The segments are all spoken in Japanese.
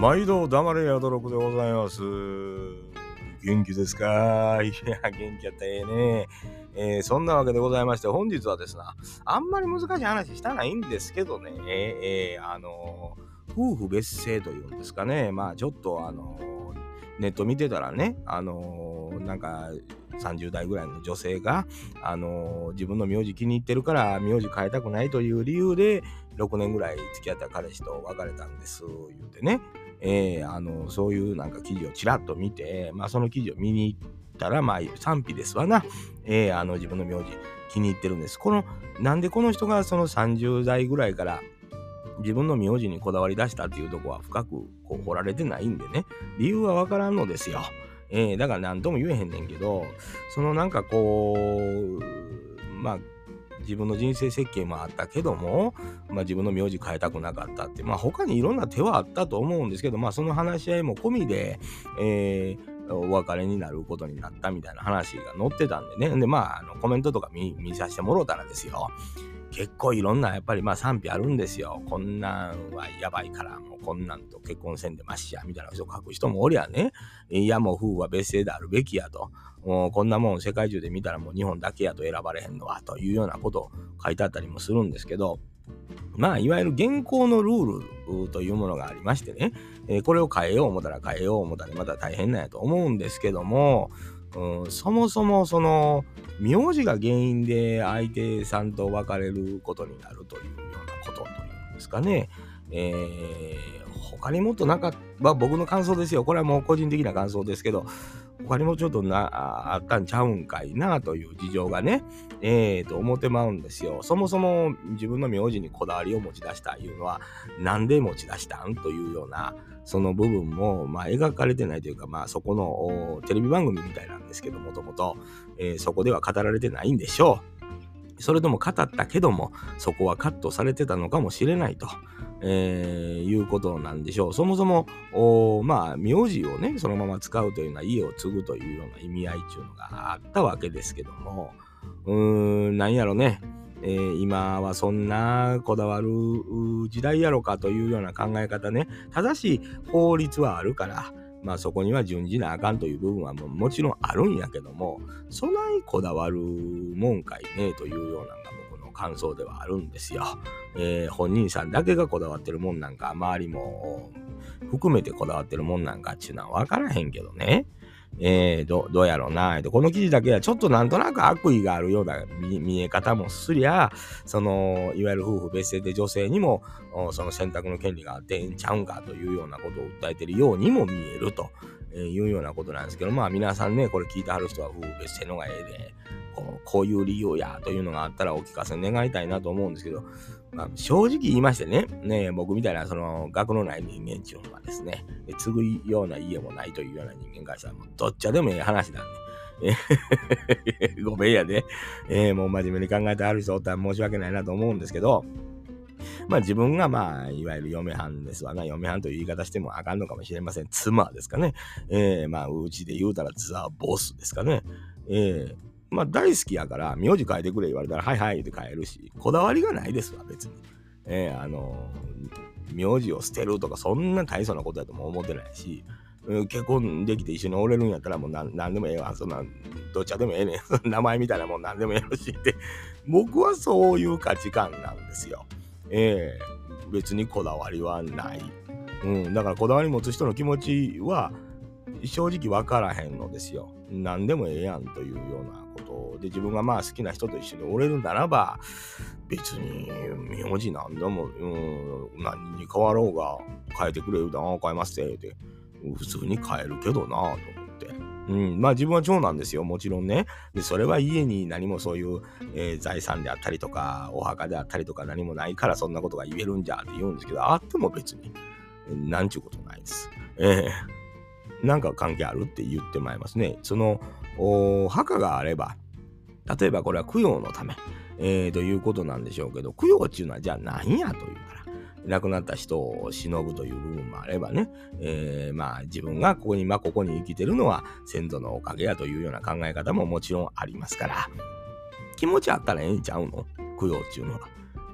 毎度黙れやどろくでございます。元気ですか？いや、元気やったらええね。えーそんなわけでございまして、本日はですな、あんまり難しい話したないんですけどね、えーあのー夫婦別姓というんですかね、まあちょっとあのネット見てたらね、あのーなんか30代ぐらいの女性が、あのー自分の名字気に入ってるから名字変えたくないという理由で6年ぐらい付き合った彼氏と別れたんです言うてね、えーあのそういうなんか記事をちらっと見て、まあ、その記事を見に行ったら、まあ、賛否ですわな、えーあの自分の名字気に入ってるんです。このなんでこの人がその30代ぐらいから自分の名字にこだわり出したっていうとこは深くこう掘られてないんでね理由はわからんのですよ。えーだから何とも言えへんねんけどそのなんかこうまあ自分の人生設計もあったけども、まあ、自分の名字変えたくなかったって、まあ、他にいろんな手はあったと思うんですけど、まあ、その話し合いも込みで、えーお別れになることになったみたいな話が載ってたんでね。で、まあ、あのコメントとか見させてもろうたらですよ。結構いろんなやっぱりまあ賛否あるんですよ。こんなんはやばいからもうこんなんと結婚せんでましやみたいな人書く人もおりゃね。いやもう夫婦は別姓であるべきやと。もうこんなもん世界中で見たらもう日本だけやと選ばれへんのはというようなことを書いてあったりもするんですけど、まあいわゆる現行のルールというものがありましてね、えーこれを変えよう思ったら変えよう思ったらまた大変なんやと思うんですけども、うん、そもそもその名字が原因で相手さんと別れることになるというようなことというんですかね。えー他にもっとなんか、まあ、僕の感想ですよ。これはもう個人的な感想ですけど、他にもちょっとなああったんちゃうんかいなという事情がね、えー、と思ってまうんですよ。そもそも自分の名字にこだわりを持ち出したいうのは、なんで持ち出したんというような、その部分も、まあ、描かれてないというか、まあ、そこのテレビ番組みたいなんですけど、もともと、えそこでは語られてないんでしょう。それとも語ったけども、そこはカットされてたのかもしれないと、えーいうことなんでしょう。そもそも、おまあ、名字をね、そのまま使うというのは家を継ぐというような意味合いっていうのがあったわけですけども、うーん、なんやろね。えー今はそんなこだわる時代やろかというような考え方ね。ただし、法律はあるから、まあそこには順次なあかんという部分はももちろんあるんやけども、そないこだわるもんかいねというようなのが僕の感想ではあるんですよ。えー本人さんだけがこだわってるもんなんか、周りも含めてこだわってるもんなんかっていうのは分からへんけどね。えー、どどうやろうな。この記事だけはちょっとなんとなく悪意があるような見え方もすりゃ、その、いわゆる夫婦別姓で女性にも、その選択の権利があってんちゃうんかというようなことを訴えてるようにも見えるとえーいうようなことなんですけど、まあ皆さんね、これ聞いてはる人は夫婦別姓のがええで、こうこういう理由やというのがあったらお聞かせ願いたいなと思うんですけど、まあ、正直言いましてね、ね僕みたいなその学のない人間っていうのはですね、で継ぐような家もないというような人間からしたら、もうどっちでもええ話なんで。ごめんやで、えーもう真面目に考えてある人おったら申し訳ないなと思うんですけど、まあ自分がまあ、いわゆる嫁はんですわな。嫁はんという言い方してもあかんのかもしれません。妻ですかね。えーまあ、うちで言うたらザ・ボスですかね。えーまあ大好きやから、名字変えてくれ言われたら、はいはいって変えるし、こだわりがないですわ、別に。えーあのー名字を捨てるとか、そんな大層なことだとも思ってないし、結婚できて一緒におれるんやったらもう何何でもええわ。そんな、どっちでもええねん。名前みたいなもん何でもええろしって。僕はそういう価値観なんですよ。ええ別にこだわりはない。うん、だからこだわり持つ人の気持ちは正直分からへんのですよ。何でもええやんというようなことで自分がまあ好きな人と一緒におれるならば別に名字何でも、うん、何に変わろうが変えてくれるだな変えますって普通に変えるけどなと思って。うん、まあ自分は長男ですよもちろんねでそれは家に何もそういう、えー財産であったりとかお墓であったりとか何もないからそんなことが言えるんじゃって言うんですけどあっても別にえなんちゅうことないです。ええなんか関係あるって言ってまいりますね。そのお墓があれば例えばこれは供養のため、えーということなんでしょうけど供養っていうのはじゃあ何やというから亡くなった人を忍ぶという部分もあればね、えーまあ自分がここにまあここに生きてるのは先祖のおかげやというような考え方ももちろんありますから気持ちあったらええんちゃうの？供養っていうのは。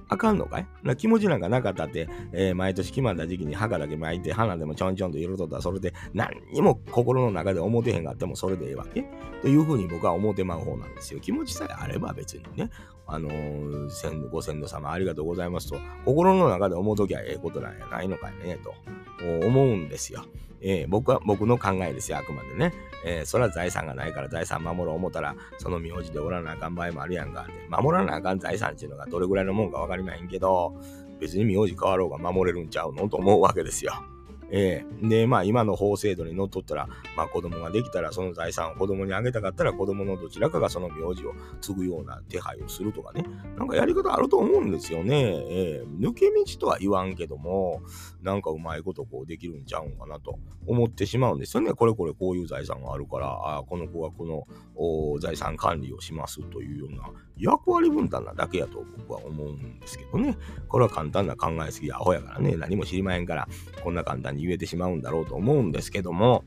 あかんのかい？な気持ちなんかなかったって、えー、毎年決まった時期に墓だけ巻いて、花でもちょんちょんと彩ったら、それで何にも心の中で思てへんがあってもそれでええわけ？というふうに僕は思ってまう方なんですよ。気持ちさえあれば別にね、あのー、先祖、ご先祖様ありがとうございますと、心の中で思うときはええことなんやないのかいね、と思うんですよ。えー、僕は、僕の考えですよ、あくまでね。えー、そら財産がないから財産守ろう思ったら、その名字でおらなあかん場合もあるやんか。守らなあかん財産っていうのがどれぐらいのもんかわかりまへんけど、別に名字変わろうが守れるんちゃうの？と思うわけですよ。えー、で、まあ今の法制度にのっとったら、まあ子供ができたらその財産を子供にあげたかったら子供のどちらかがその名字を継ぐような手配をするとかね。なんかやり方あると思うんですよね。えー、抜け道とは言わんけども、なんかうまいことこうできるんちゃうんかなと思ってしまうんですよね。これこれこういう財産があるから、あこの子がこの財産管理をしますというような役割分担なだけやと僕は思うんですけどね。これは簡単な考えすぎアホやからね。何も知りまへんから、こんな簡単に言えてしまうんだろうと思うんですけども、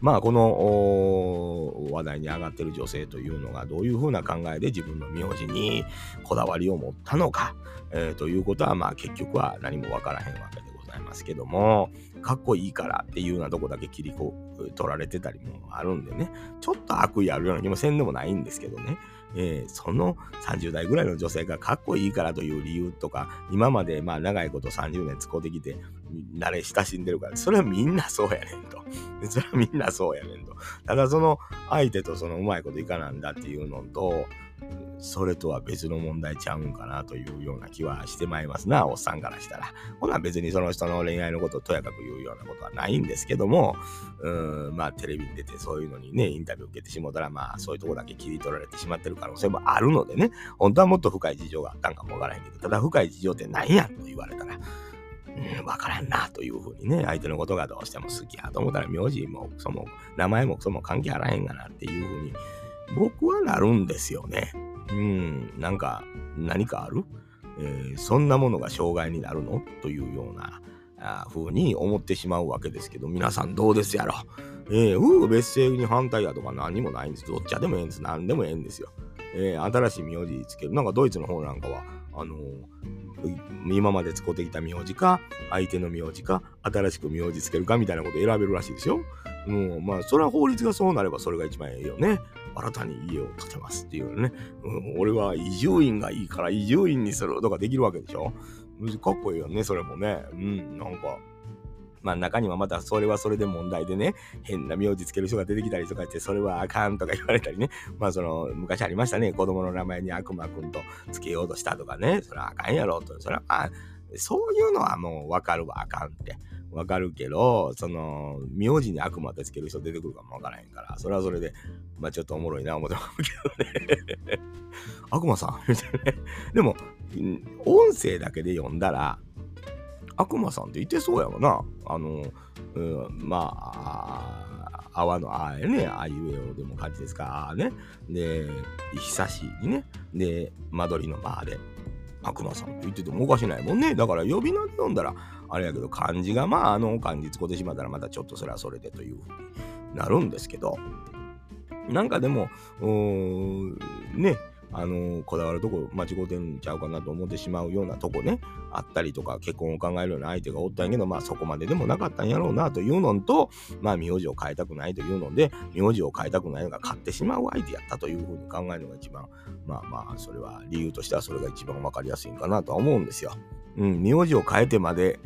まあこの話題に上がってる女性というのがどういうふうな考えで自分の名字にこだわりを持ったのか、えー、ということはまあ結局は何もわからへんわけですますけどもかっこいいからっていうようなとこだけ切り取られてたりもあるんでねちょっと悪意あるような気もせんでもないんですけどねえー、その30代ぐらいの女性がかっこいいからという理由とか、今までまあ長いこと30年使うてきて、慣れ親しんでるから、それはみんなそうやねんと。それはみんなそうやねんと。ただその相手とそのうまいこといかなんだっていうのと、それとは別の問題ちゃうんかなというような気はしてまいりますな、おっさんからしたら。ほな別にその人の恋愛のことをとやかく言うようなことはないんですけども、うん、まあテレビに出てそういうのにね、インタビュー受けてしもたら、まあそういうとこだけ切り取られてしまってる可能性もあるのでね、本当はもっと深い事情があったんかもわからへんけど、ただ深い事情って何やと言われたら、うん、わからんなというふうにね、相手のことがどうしても好きやと思ったら、名字もそも、名前もそも関係あらへんがなっていうふうに、僕はなるんですよね。うん、なんか、何かある、えー、そんなものが障害になるの？というような、あ風に思ってしまうわけですけど、皆さんどうですやろ？えー、う別姓に反対やとか何にもないんです。どっちでもええんです。何でもええんですよ。えー、新しい名字つける。なんかドイツの方なんかは、あのー、今まで使ってきた名字か、相手の名字か、新しく名字つけるかみたいなこと選べるらしいですよ。もう、まあ、それは法律がそうなればそれが一番ええよね。新たに家を建てますっていうね、うん、俺は移住院がいいから移住院にするとかできるわけでしょかっこいいよね、それもね。うん、なんか。まあ中にはまたそれはそれで問題でね、変な名字つける人が出てきたりとかして、それはあかんとか言われたりね。まあその、昔ありましたね、子供の名前に悪魔くんとつけようとしたとかね。それはあかんやろと。それはあ、そういうのはもうわかるわ、あかんって。わかるけど、その、名字に悪魔ってつける人出てくるかもわからへんから、それはそれで、まあちょっとおもろいな思ってますけどね。悪魔さんみたいなね。でも、音声だけで読んだら、悪魔さんっていてそうやわな。あの、うん、まあ、泡のあやね、あいうえおでも感じですか、あね。で、久しにね。で、間取りの間で、悪魔さんって言っててもおかしないもんね。だから呼び名で読んだら、あれやけど、漢字がまあ、あの漢字使ってしまったら、またちょっとそれはそれでというふうになるんですけど、なんかでも、ね、あのこだわるとこ間違うてんちゃうかなと思ってしまうようなとこね、あったりとか、結婚を考えるような相手がおったんやけど、まあそこまででもなかったんやろうなというのと、まあ名字を変えたくないというので、名字を変えたくないのが買ってしまう相手やったというふうに考えるのが一番、まあまあ、それは理由としてはそれが一番わかりやすいんかなとは思うんですよ。うん、名字を変えてまで、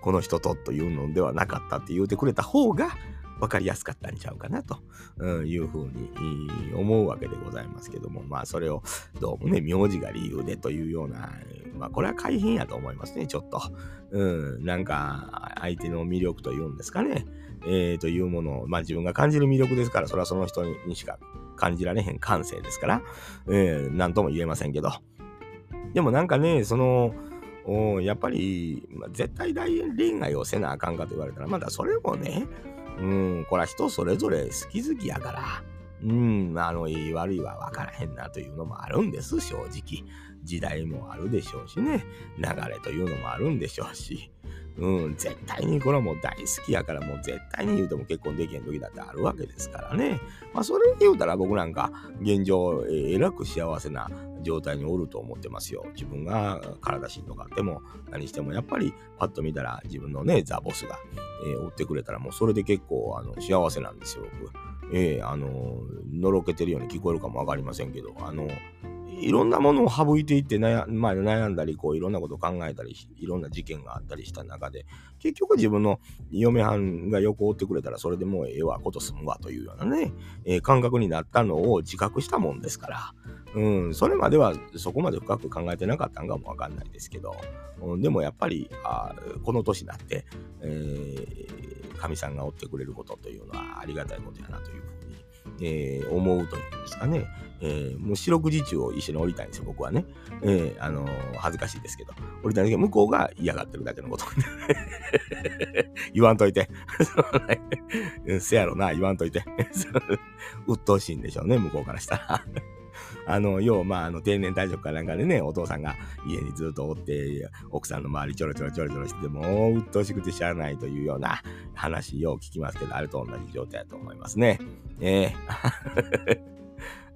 この人とというのではなかったって言うてくれた方が分かりやすかったんちゃうかなというふうに思うわけでございますけども、まあそれをどうもね、名字が理由でというような、まあこれは改変やと思いますね、ちょっと。うん、なんか相手の魅力というんですかね、えー、というものを、まあ自分が感じる魅力ですから、それはその人にしか感じられへん感性ですから、えー、なんとも言えませんけど。でもなんかね、その、やっぱり、まあ、絶対大恋愛をせなあかんかと言われたら、まだそれもね、うん、これは人それぞれ好き好きやから、うん、あの、いい悪いは分からへんなというのもあるんです、正直。時代もあるでしょうしね。流れというのもあるんでしょうし。うん、絶対にこれはもう大好きやから、もう絶対に言うても結婚できへん時だってあるわけですからね。まあ、それで言うたら僕なんか、現状、えー、らく幸せな状態におると思ってますよ。自分が体しんどかっても何しても、やっぱりパッと見たら自分のね、ザ・ボスが、えー、追ってくれたらもうそれで結構あの幸せなんですよ、僕。えー、あの、のろけてるように聞こえるかもわかりませんけど、あの、いろんなものを省いていって悩,、まあ、悩んだりこういろんなことを考えたりいろんな事件があったりした中で結局自分の嫁はんが横を追ってくれたらそれでもうええわこと済むわというようなね、えー、感覚になったのを自覚したもんですから、うん、それまではそこまで深く考えてなかったんかもわかんないですけど、うん、でもやっぱりあこの年になって、えー、神さんが追ってくれることというのはありがたいことやなというふうにえー、思うというんですかね。えー、もう四六時中を一緒に降りたいんですよ、僕はね。えー、あのー、恥ずかしいですけど。降りたいんだけど、向こうが嫌がってるだけのこと。言わんといて。せやろな、言わんといて。鬱陶しいんでしょうね、向こうからしたら。あの、要は、まあ、あの、定年退職かなんかでね、お父さんが家にずっとおって、奥さんの周りちょろちょろちょろちょろしてて、もう鬱陶しくてしゃあないというような話を聞きますけど、あれと同じ状態だと思いますね。ええー、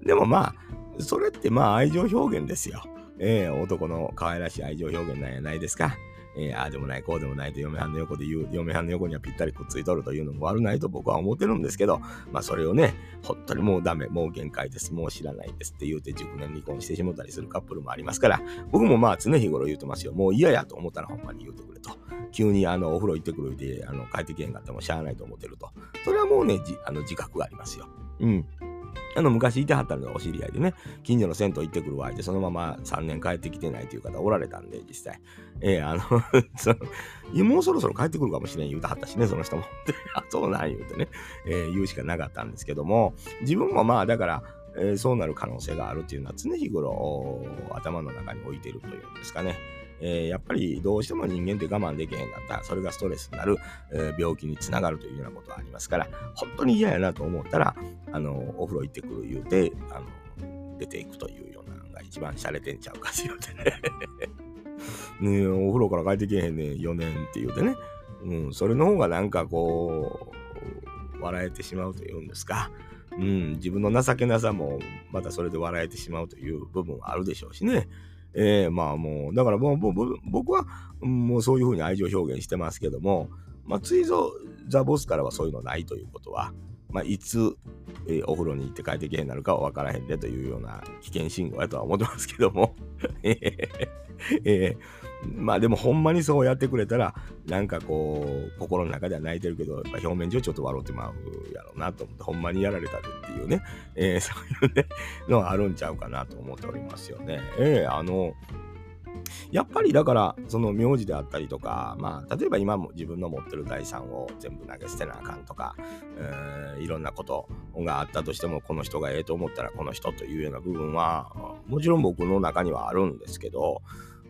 でもまあ、それってまあ愛情表現ですよ。えー、男の可愛らしい愛情表現なんやないですか。えー、ああでもない、こうでもないと嫁はんの横で言う、嫁はんの横にはぴったりくっついとるというのも悪ないと僕は思ってるんですけど、まあそれをね、本当にもうダメ、もう限界です、もう知らないですって言うて熟年離婚してしもたりするカップルもありますから、僕もまあ常日頃言うてますよ。もう嫌やと思ったらほんまに言うてくれと。急にあのお風呂行ってくるで、あの帰ってけへんかってもしゃあないと思ってると。それはもうね、あの自覚がありますよ。うん。あの昔いてはったのがお知り合いでね、近所の銭湯行ってくるわいで、そのまま3年帰ってきてないという方おられたんで、実際。えー、あの その、もうそろそろ帰ってくるかもしれん言うてはったしね、その人も。あ、そうなん言うてね、えー、言うしかなかったんですけども、自分もまあ、だから、えー、そうなる可能性があるっていうのは常日頃頭の中に置いてるというんですかね。えー、やっぱりどうしても人間って我慢できへんかった、それがストレスになる、えー、病気につながるというようなことがありますから、本当に嫌やなと思ったら、あの、お風呂行ってくる言うて、あの、出ていくというようなのが一番洒落てんちゃうかし言うてね。ねお風呂から帰ってけへんねん、4年って言うてね。うん、それの方がなんかこう、笑えてしまうというんですか。うん、自分の情けなさもまたそれで笑えてしまうという部分はあるでしょうしね。えー、まあもう、だからもう僕はもうそういうふうに愛情表現してますけども、まあ、ついぞザ・ボスからはそういうのないということは、まあ、いつ、えー、お風呂に行って帰ってけへんなるかは分からへんでというような危険信号やとは思ってますけども、えー、まあでもほんまにそうやってくれたら、なんかこう、心の中では泣いてるけど、表面上ちょっと笑ってまうやろうなと思って、ほんまにやられたでっていうね、えー、そういうね、のはあるんちゃうかなと思っておりますよね。えー、あの、やっぱりだから、その名字であったりとか、まあ、例えば今も自分の持ってる財産を全部投げ捨てなあかんとか、えー、いろんなことがあったとしても、この人がええと思ったらこの人というような部分は、もちろん僕の中にはあるんですけど、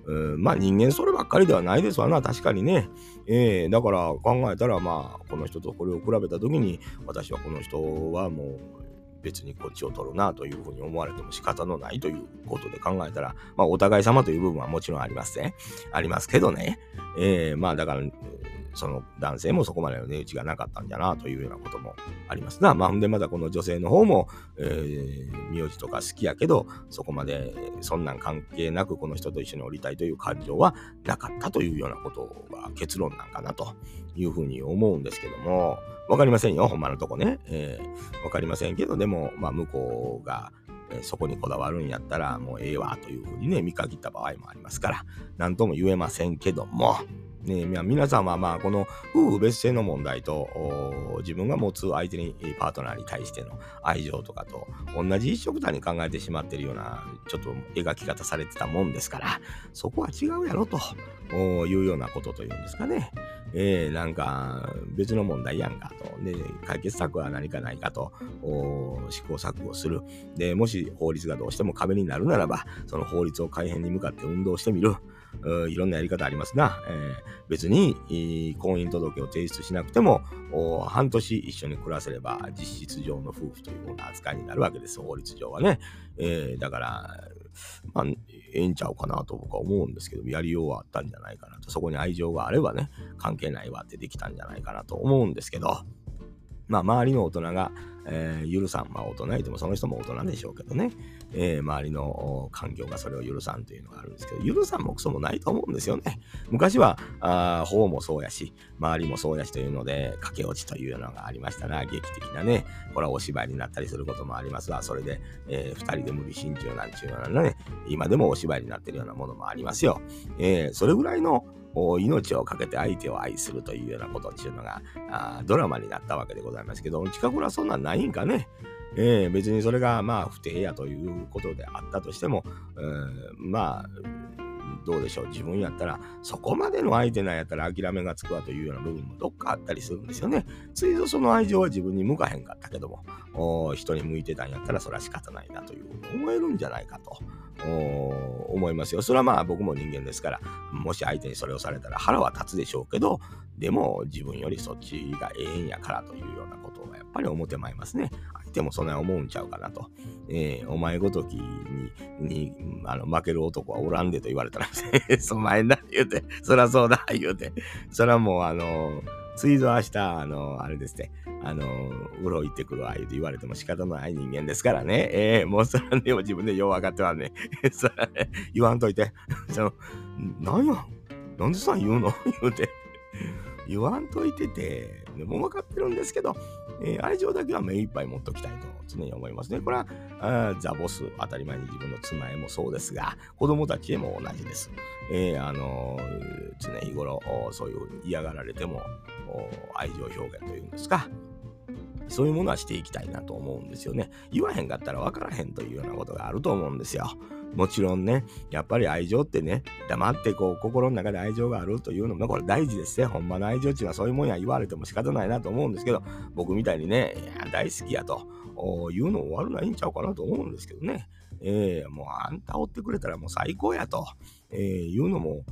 うん、まあ人間そればっかりではないですわな、確かにね。えー、だから考えたら、まあ、この人とこれを比べた時に、私はこの人はもう別にこっちを取るなというふうに思われても仕方のないということで考えたら、まあお互い様という部分はもちろんありますね。ありますけどね。えー、まあだから、その男性もそこまでの値打ちがなかったんじゃなというようなこともありますな。まあ、ほんでまたこの女性の方も、えー、名字とか好きやけど、そこまでそんなん関係なくこの人と一緒に降りたいという感情はなかったというようなことが結論なんかなというふうに思うんですけども、わかりませんよ、ほんまのとこね。えー、わかりませんけど、でも、まあ、向こうが、そこにこだわるんやったらもうええわというふうにね、見限った場合もありますから、何とも言えませんけども、ね、皆さんはまあこの夫婦別姓の問題と自分が持つ相手にパートナーに対しての愛情とかと同じ一緒くたに考えてしまってるようなちょっと描き方されてたもんですからそこは違うやろというようなことというんですかね、えー、なんか別の問題やんかと。で、解決策は何かないかと、試行錯誤する。で、もし法律がどうしても壁になるならば、その法律を改変に向かって運動してみる。いろんなやり方ありますが、えー、別に婚姻届を提出しなくても半年一緒に暮らせれば実質上の夫婦というような扱いになるわけです、法律上はね。えー、だから、まあ、ええんちゃうかなと僕は思うんですけど、やりようはあったんじゃないかなと。そこに愛情があればね、関係ないわってできたんじゃないかなと思うんですけど、まあ、周りの大人が、えー、許さん、まあ、大人いてもその人も大人でしょうけどね、えー、周りの環境がそれを許さんというのがあるんですけど、許さんもクソもないと思うんですよね。昔は、あ法もそうやし、周りもそうやしというので、駆け落ちというのがありましたな、劇的なね、これはお芝居になったりすることもありますが、それで、えー、二人で無理心中なんちゅうようなね、今でもお芝居になってるようなものもありますよ。えー、それぐらいの命を懸けて相手を愛するというようなことっていうのがあドラマになったわけでございますけど、近頃はそんなんないんかね。えー、別にそれがまあ不定やということであったとしても、えー、まあどうでしょう？自分やったらそこまでの相手なんやったら諦めがつくわというような部分もどっかあったりするんですよね。ついぞその愛情は自分に向かへんかったけども人に向いてたんやったらそれは仕方ないなという思えるんじゃないかと。思いますよ。それはまあ僕も人間ですから、もし相手にそれをされたら腹は立つでしょうけど、でも自分よりそっちがええんやからというようなことをやっぱり思ってまいりますね。相手もそんな思うんちゃうかなと。えー、お前ごときにあの負ける男はおらんでと言われたら、そ前な、言うて、そらそうだ、言うて、そらもうあのー水道明日、あの、あれですね、あの、風呂行ってくるわ、言うて言われても仕方のない人間ですからね。ええー、もうそれでも自分でよう分かっては ね、それ言わんといて、その、なんや、なんでさ言うの？言うて、言わんといてて、でも分かってるんですけど、えー、愛情だけは目いっぱい持っときたいと常に思いますね。これはあザ・ボス、当たり前に自分の妻へもそうですが、子供たちへも同じです。えー、あのー、常日頃、そういう嫌がられても愛情表現というんですか、そういうものはしていきたいなと思うんですよね。言わへんかったら分からへんというようなことがあると思うんですよ。もちろんね、やっぱり愛情ってね、黙ってこう心の中で愛情があるというのも、これ大事ですね。ほんまの愛情っていうのはそういうもんや言われても仕方ないなと思うんですけど、僕みたいにね、大好きやというの悪ないんちゃうかなと思うんですけどね。えー、もうあんたおってくれたらもう最高やと、えー、いうのも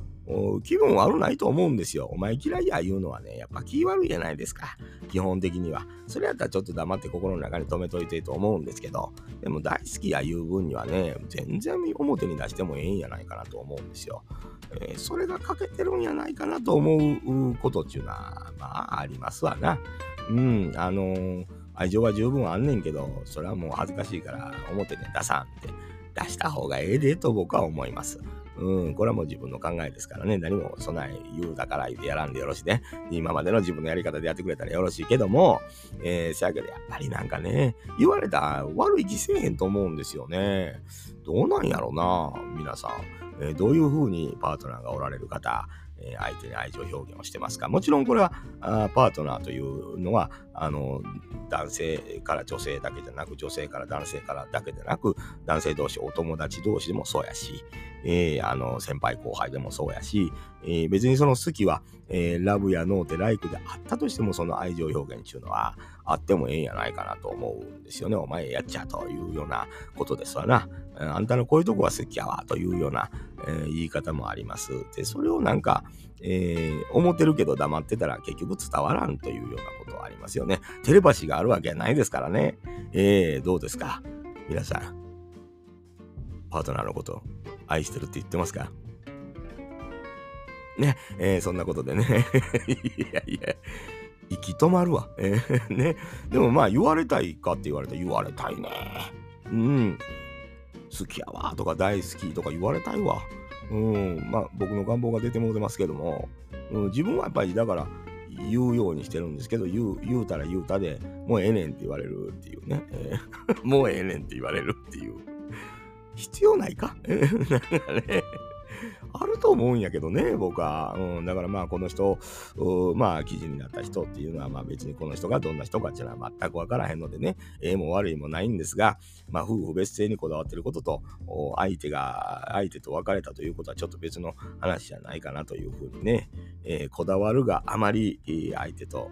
気分悪ないと思うんですよ。お前嫌いや言うのはね、やっぱ気悪いじゃないですか。基本的には。それやったらちょっと黙って心の中に留めといてと思うんですけど、でも大好きや言う分にはね、全然表に出してもええんやないかなと思うんですよ。えー、それが欠けてるんやないかなと思うことっていうのは、まあありますわな。うん、あのー、愛情は十分あんねんけど、それはもう恥ずかしいから表に出さんって出した方がええでと僕は思います。うん、これはもう自分の考えですからね、何も備え言うだから言うてやらんでよろしいね。今までの自分のやり方でやってくれたらよろしいけども、えー、せやけどやっぱりなんかね、言われた悪い気せえへんと思うんですよね。どうなんやろな、皆さん。えー、どういうふうにパートナーがおられる方、え相手に愛情表現をしてますかもちろんこれはあパートナーというのはあの男性から女性だけじゃなく女性から男性からだけでなく男性同士お友達同士でもそうやし、えー、あの先輩後輩でもそうやし、えー、別にその好きは、えー、ラブやノーテライクであったとしてもその愛情表現っていうのはあってもええんやないかなと思うんですよね。お前やっちゃというようなことですわな。あんたのこういうとこは好きやわというような、えー、言い方もあります。で、それをなんか、えー、思ってるけど黙ってたら結局伝わらんというようなことはありますよね。テレパシーがあるわけないですからね。えー、どうですか？皆さん、パートナーのこと愛してるって言ってますか？ね、えー、そんなことでね。いやいや、息止まるわ。えー、ね。でもまあ言われたいかって言われたら言われたいね。うん。好きやわとか大好きとか言われたいわ。うん。まあ僕の願望が出てもうてますけども、うん、自分はやっぱりだから言うようにしてるんですけど、言う、言うたら言うたで、もうええねんって言われるっていうね。えー、もうええねんって言われるっていう。必要ないか？なんかね。あると思うんやけどね、僕は。うん、だからまあ、この人、まあ、記事になった人っていうのは、まあ別にこの人がどんな人かっていうのは全くわからへんのでね、ええも悪いもないんですが、まあ、夫婦別姓にこだわってることと、相手が、相手と別れたということはちょっと別の話じゃないかなというふうにね、えー、こだわるがあまり相手と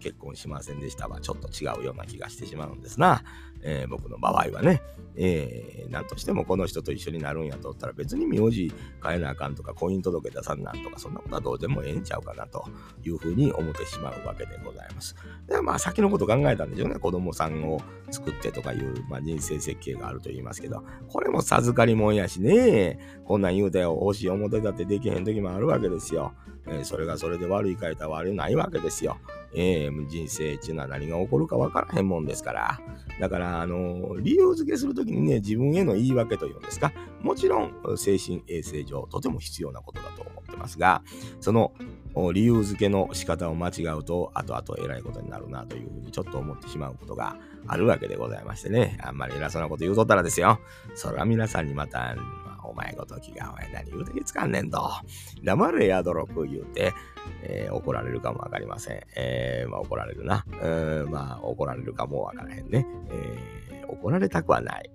結婚しませんでしたはちょっと違うような気がしてしまうんですな。えー、僕の場合はね、えー、何としてもこの人と一緒になるんやとったら別に名字変えなあかんとか婚姻届出さんなんとかそんなことはどうでもええんちゃうかなというふうに思ってしまうわけでございます。でまあ先のこと考えたんでしょうね。子供さんを作ってとかいう、まあ、人生設計があると言いますけど、これも授かりもんやしね、こんなん言うて欲しい表だってできへん時もあるわけですよ。えー、それがそれで悪い書いたら悪いないわけですよ。えー、人生っていうのは何が起こるか分からへんもんですから。だから、あのー、理由付けするときにね、自分への言い訳というんですか、もちろん精神衛生上とても必要なことだと思ってますが、その理由付けの仕方を間違うと、後々偉いことになるなというふうにちょっと思ってしまうことがあるわけでございましてね。あんまり偉そうなこと言うとったらですよ。それは皆さんにまた、お前ごときがお前何言うてきつかんねんと。黙れやどろく言うて、えー、怒られるかもわかりません。えー、まあ怒られるな。うん、まあ怒られるかもわからへんね。えー、怒られたくはない。